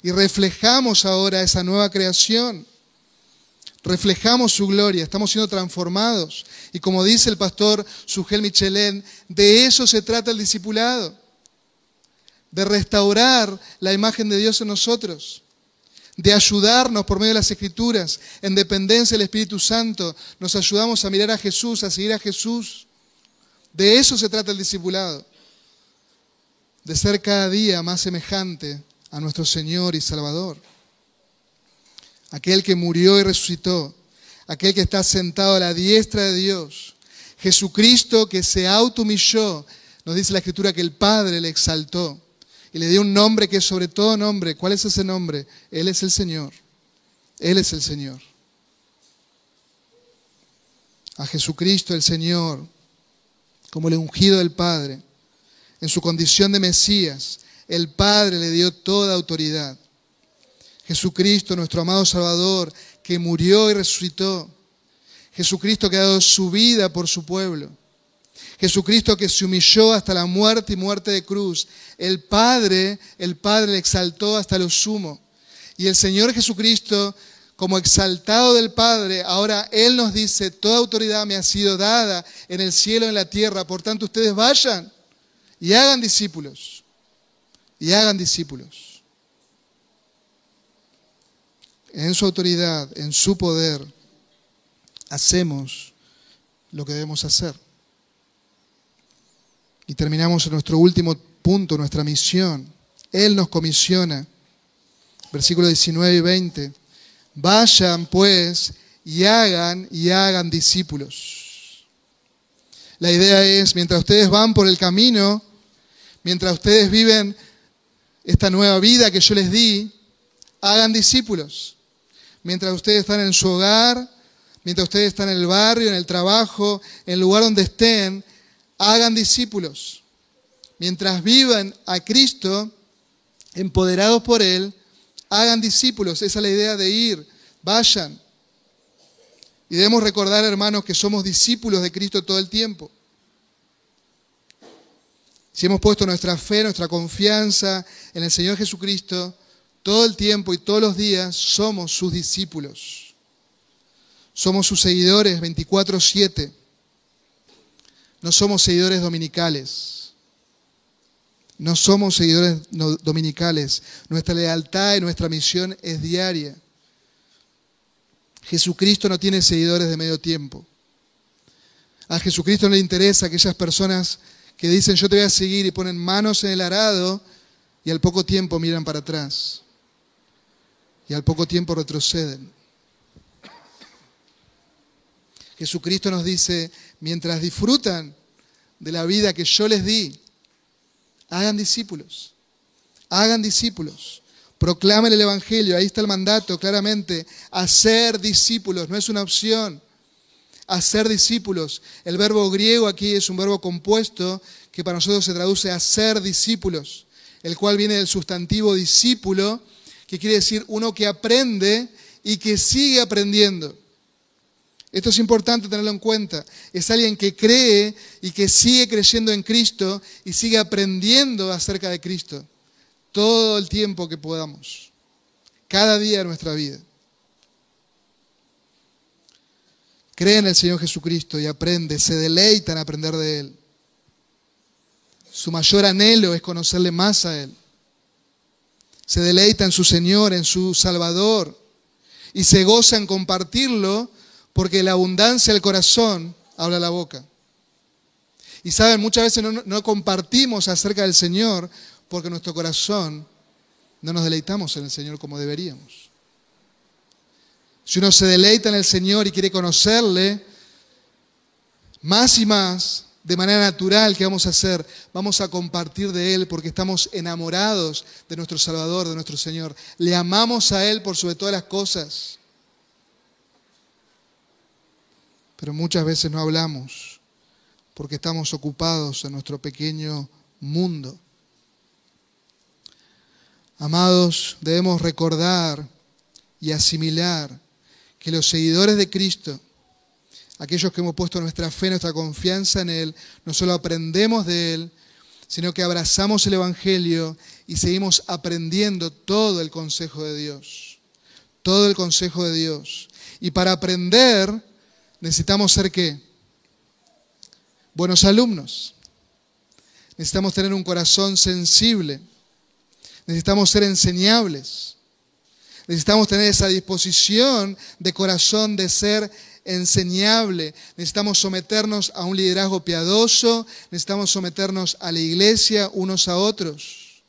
Y reflejamos ahora esa nueva creación reflejamos su gloria, estamos siendo transformados. Y como dice el pastor Sugel Michelén, de eso se trata el discipulado, de restaurar la imagen de Dios en nosotros, de ayudarnos por medio de las escrituras, en dependencia del Espíritu Santo, nos ayudamos a mirar a Jesús, a seguir a Jesús. De eso se trata el discipulado, de ser cada día más semejante a nuestro Señor y Salvador aquel que murió y resucitó, aquel que está sentado a la diestra de Dios, Jesucristo que se automilló, nos dice la Escritura que el Padre le exaltó y le dio un nombre que es sobre todo nombre. ¿Cuál es ese nombre? Él es el Señor. Él es el Señor. A Jesucristo el Señor, como el ungido del Padre, en su condición de Mesías, el Padre le dio toda autoridad. Jesucristo, nuestro amado Salvador, que murió y resucitó. Jesucristo que ha dado su vida por su pueblo. Jesucristo que se humilló hasta la muerte y muerte de cruz. El Padre, el Padre le exaltó hasta lo sumo. Y el Señor Jesucristo, como exaltado del Padre, ahora Él nos dice, toda autoridad me ha sido dada en el cielo y en la tierra. Por tanto, ustedes vayan y hagan discípulos. Y hagan discípulos en su autoridad, en su poder, hacemos lo que debemos hacer. Y terminamos en nuestro último punto, nuestra misión. Él nos comisiona. Versículos 19 y 20. Vayan pues y hagan y hagan discípulos. La idea es, mientras ustedes van por el camino, mientras ustedes viven esta nueva vida que yo les di, hagan discípulos mientras ustedes están en su hogar, mientras ustedes están en el barrio, en el trabajo, en el lugar donde estén, hagan discípulos. Mientras vivan a Cristo, empoderados por Él, hagan discípulos. Esa es la idea de ir, vayan. Y debemos recordar, hermanos, que somos discípulos de Cristo todo el tiempo. Si hemos puesto nuestra fe, nuestra confianza en el Señor Jesucristo, todo el tiempo y todos los días somos sus discípulos. Somos sus seguidores 24/7. No somos seguidores dominicales. No somos seguidores dominicales. Nuestra lealtad y nuestra misión es diaria. Jesucristo no tiene seguidores de medio tiempo. A Jesucristo no le interesa aquellas personas que dicen yo te voy a seguir y ponen manos en el arado y al poco tiempo miran para atrás y al poco tiempo retroceden. Jesucristo nos dice, mientras disfrutan de la vida que yo les di, hagan discípulos, hagan discípulos, proclamen el Evangelio, ahí está el mandato claramente, hacer discípulos, no es una opción, hacer discípulos. El verbo griego aquí es un verbo compuesto que para nosotros se traduce a ser discípulos, el cual viene del sustantivo discípulo, que quiere decir uno que aprende y que sigue aprendiendo. Esto es importante tenerlo en cuenta. Es alguien que cree y que sigue creyendo en Cristo y sigue aprendiendo acerca de Cristo todo el tiempo que podamos, cada día de nuestra vida. Cree en el Señor Jesucristo y aprende, se deleita en aprender de Él. Su mayor anhelo es conocerle más a Él se deleita en su Señor, en su Salvador, y se goza en compartirlo porque la abundancia del corazón habla la boca. Y saben, muchas veces no, compartimos acerca del Señor porque nuestro corazón no nos deleitamos en el Señor como deberíamos. Si uno se deleita en el Señor y quiere conocerle más y más, de manera natural que vamos a hacer, vamos a compartir de Él porque estamos enamorados de nuestro Salvador, de nuestro Señor. Le amamos a Él por sobre todas las cosas. Pero muchas veces no hablamos porque estamos ocupados en nuestro pequeño mundo. Amados, debemos recordar y asimilar que los seguidores de Cristo, aquellos que hemos puesto nuestra fe, nuestra confianza en Él, no solo aprendemos de Él, sino que abrazamos el Evangelio y seguimos aprendiendo todo el consejo de Dios. Todo el consejo de Dios. Y para aprender necesitamos ser qué? Buenos alumnos. Necesitamos tener un corazón sensible. Necesitamos ser enseñables. Necesitamos tener esa disposición de corazón de ser enseñable. Necesitamos someternos a un liderazgo piadoso. Necesitamos someternos a la iglesia unos a otros.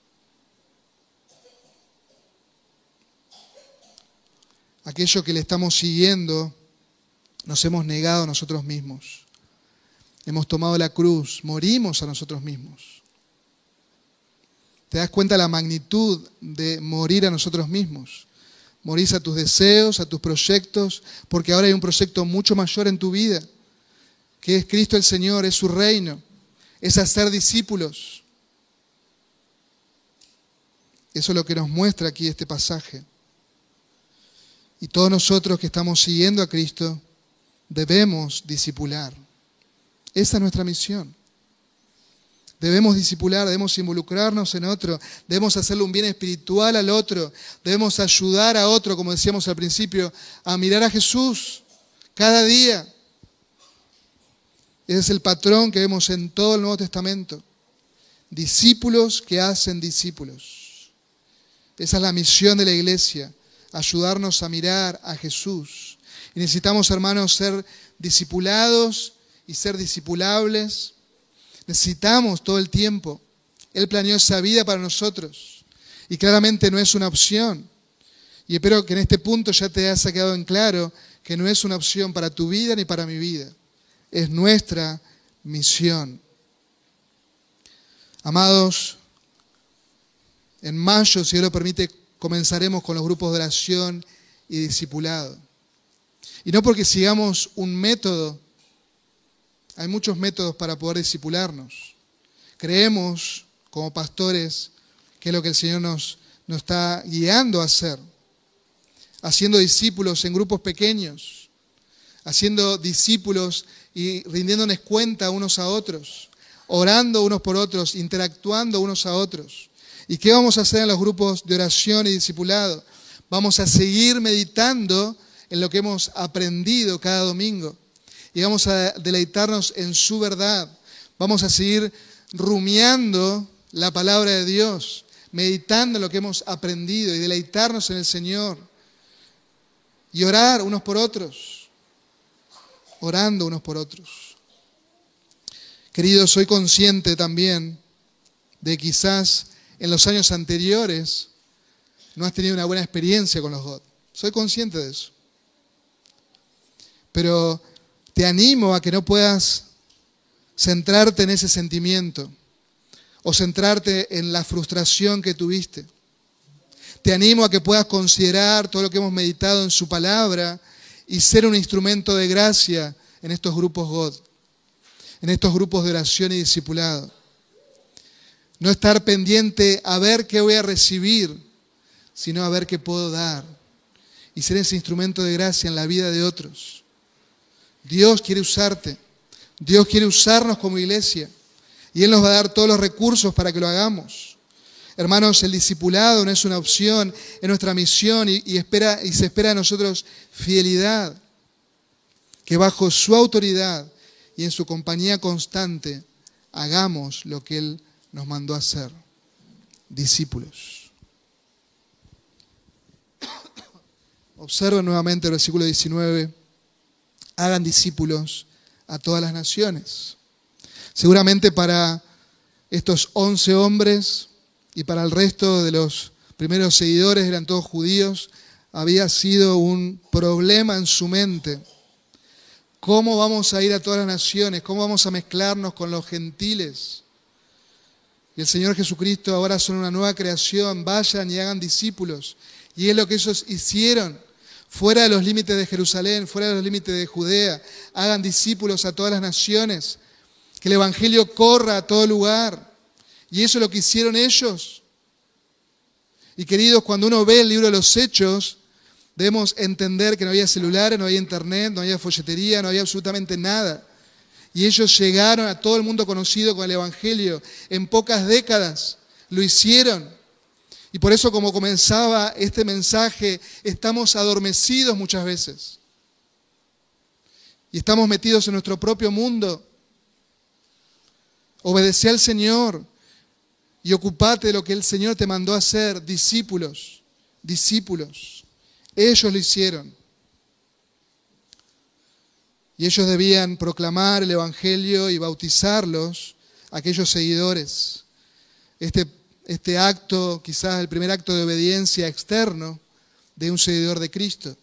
Aquello que le estamos siguiendo, nos hemos negado a nosotros mismos. Hemos tomado la cruz, morimos a nosotros mismos. ¿Te das cuenta la magnitud de morir a nosotros mismos? Morís a tus deseos, a tus proyectos, porque ahora hay un proyecto mucho mayor en tu vida, que es Cristo el Señor, es su reino, es hacer discípulos. Eso es lo que nos muestra aquí este pasaje. Y todos nosotros que estamos siguiendo a Cristo debemos discipular. Esa es nuestra misión. Debemos disipular, debemos involucrarnos en otro, debemos hacerle un bien espiritual al otro, debemos ayudar a otro, como decíamos al principio, a mirar a Jesús cada día. Ese es el patrón que vemos en todo el Nuevo Testamento. Discípulos que hacen discípulos. Esa es la misión de la iglesia, ayudarnos a mirar a Jesús. Y necesitamos, hermanos, ser discipulados y ser discipulables Necesitamos todo el tiempo. Él planeó esa vida para nosotros. Y claramente no es una opción. Y espero que en este punto ya te haya quedado en claro que no es una opción para tu vida ni para mi vida. Es nuestra misión. Amados, en mayo, si Dios lo permite, comenzaremos con los grupos de oración y discipulado. Y no porque sigamos un método hay muchos métodos para poder discipularnos. Creemos como pastores que es lo que el Señor nos, está guiando a hacer. Haciendo discípulos en grupos pequeños, haciendo discípulos y rindiéndonos cuenta unos a otros, orando unos por otros, interactuando unos a otros. ¿Y qué vamos a hacer en los grupos de oración y discipulado? Vamos a seguir meditando en lo que hemos aprendido cada domingo y vamos a deleitarnos en su verdad. Vamos a seguir rumiando la palabra de Dios, meditando lo que hemos aprendido y deleitarnos en el Señor. Y orar unos por otros, orando unos por otros. Queridos, soy consciente también de quizás en los años anteriores no has tenido una buena experiencia con los God. Soy consciente de eso. Pero te animo a que no puedas centrarte en ese sentimiento o centrarte en la frustración que tuviste. Te animo a que puedas considerar todo lo que hemos meditado en su palabra y ser un instrumento de gracia en estos grupos God, en estos grupos de oración y discipulado. No estar pendiente a ver qué voy a recibir, sino a ver qué puedo dar y ser ese instrumento de gracia en la vida de otros. Dios quiere usarte. Dios quiere usarnos como iglesia. Y Él nos va a dar todos los recursos para que lo hagamos. Hermanos, el discipulado no es una opción, es nuestra misión y, espera, y se espera de nosotros fidelidad. Que bajo su autoridad y en su compañía constante hagamos lo que Él nos mandó hacer. Discípulos. Observen nuevamente el versículo 19 hagan discípulos a todas las naciones. Seguramente para estos once hombres y para el resto de los primeros seguidores, eran todos judíos, había sido un problema en su mente. ¿Cómo vamos a ir a todas las naciones? ¿Cómo vamos a mezclarnos con los gentiles? Y el Señor Jesucristo ahora son una nueva creación, vayan y hagan discípulos. Y es lo que ellos hicieron fuera de los límites de Jerusalén, fuera de los límites de Judea. Hagan discípulos a todas las naciones. Que el Evangelio corra a todo lugar. Y eso es lo que hicieron ellos. Y queridos, cuando uno ve el libro de los Hechos, debemos entender que no había celulares, no había internet, no había folletería, no había absolutamente nada. Y ellos llegaron a todo el mundo conocido con el Evangelio en pocas décadas. Lo hicieron. Y por eso como comenzaba este mensaje, estamos adormecidos muchas veces. Y estamos metidos en nuestro propio mundo. Obedece al Señor y ocupate de lo que el Señor te mandó a hacer, discípulos, discípulos. Ellos lo hicieron. Y ellos debían proclamar el Evangelio y bautizarlos, aquellos seguidores. Este este acto, quizás el primer acto de obediencia externo de un seguidor de Cristo.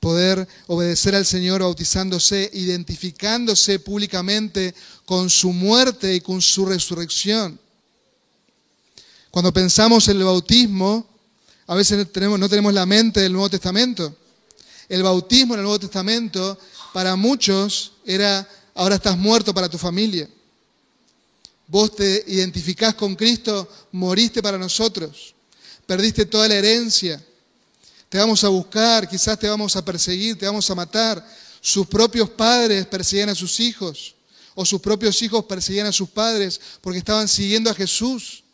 Poder obedecer al Señor bautizándose, identificándose públicamente con su muerte y con su resurrección. Cuando pensamos en el bautismo, a veces no tenemos la mente del Nuevo Testamento. El bautismo en el Nuevo Testamento para muchos era, ahora estás muerto para tu familia vos te identificás con Cristo, moriste para nosotros, perdiste toda la herencia, te vamos a buscar, quizás te vamos a perseguir, te vamos a matar. Sus propios padres perseguían a sus hijos, o sus propios hijos perseguían a sus padres porque estaban siguiendo a Jesús.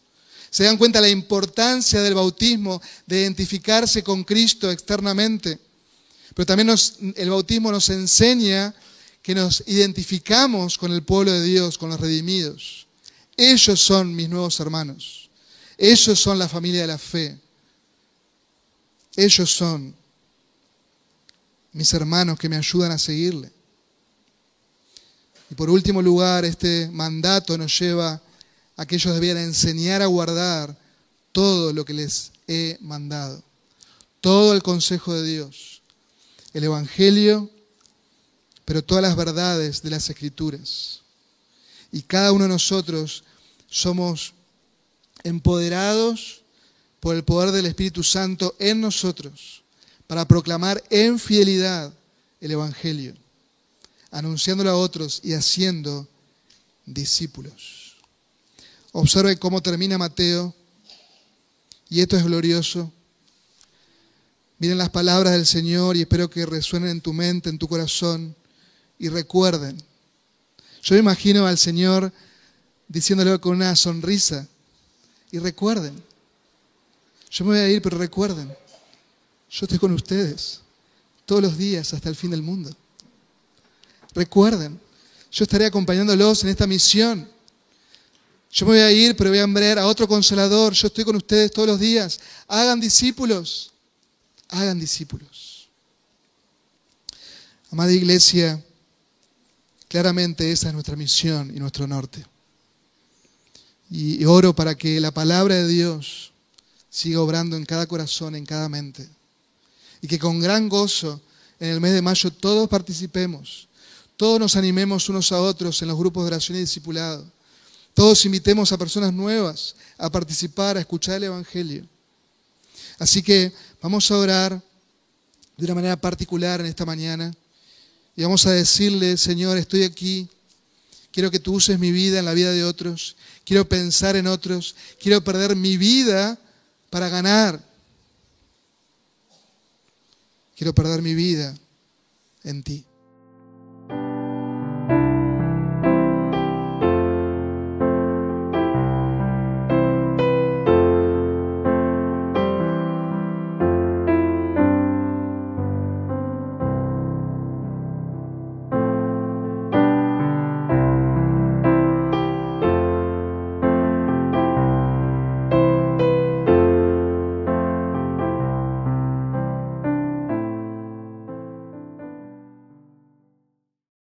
Se dan cuenta la importancia del bautismo, de identificarse con Cristo externamente. Pero también el bautismo nos enseña que nos identificamos con el pueblo de Dios, con los redimidos. Ellos son mis nuevos hermanos. Ellos son la familia de la fe. Ellos son mis hermanos que me ayudan a seguirle. Y por último lugar, este mandato nos lleva a que ellos debieran enseñar a guardar todo lo que les he mandado. Todo el consejo de Dios. El Evangelio, pero todas las verdades de las Escrituras. Y cada uno de nosotros somos empoderados por el poder del Espíritu Santo en nosotros para proclamar en fidelidad el Evangelio, anunciándolo a otros y haciendo discípulos. Observe cómo termina Mateo, y esto es glorioso. Miren las palabras del Señor y espero que resuenen en tu mente, en tu corazón, y recuerden. Yo imagino al Señor diciéndole con una sonrisa. Y recuerden, yo me voy a ir, pero recuerden, yo estoy con ustedes todos los días hasta el fin del mundo. Recuerden, yo estaré acompañándolos en esta misión. Yo me voy a ir, pero voy a enviar a otro consolador. Yo estoy con ustedes todos los días. Hagan discípulos. Hagan discípulos. Amada iglesia, claramente esa es nuestra misión y nuestro norte. Y oro para que la palabra de Dios siga obrando en cada corazón, en cada mente. Y que con gran gozo en el mes de mayo todos participemos, todos nos animemos unos a otros en los grupos de oración y discipulado. Todos invitemos a personas nuevas a participar, a escuchar el Evangelio. Así que vamos a orar de una manera particular en esta mañana y vamos a decirle, Señor, estoy aquí Quiero que tú uses mi vida en la vida de otros. Quiero pensar en otros. Quiero perder mi vida para ganar. Quiero perder mi vida en ti.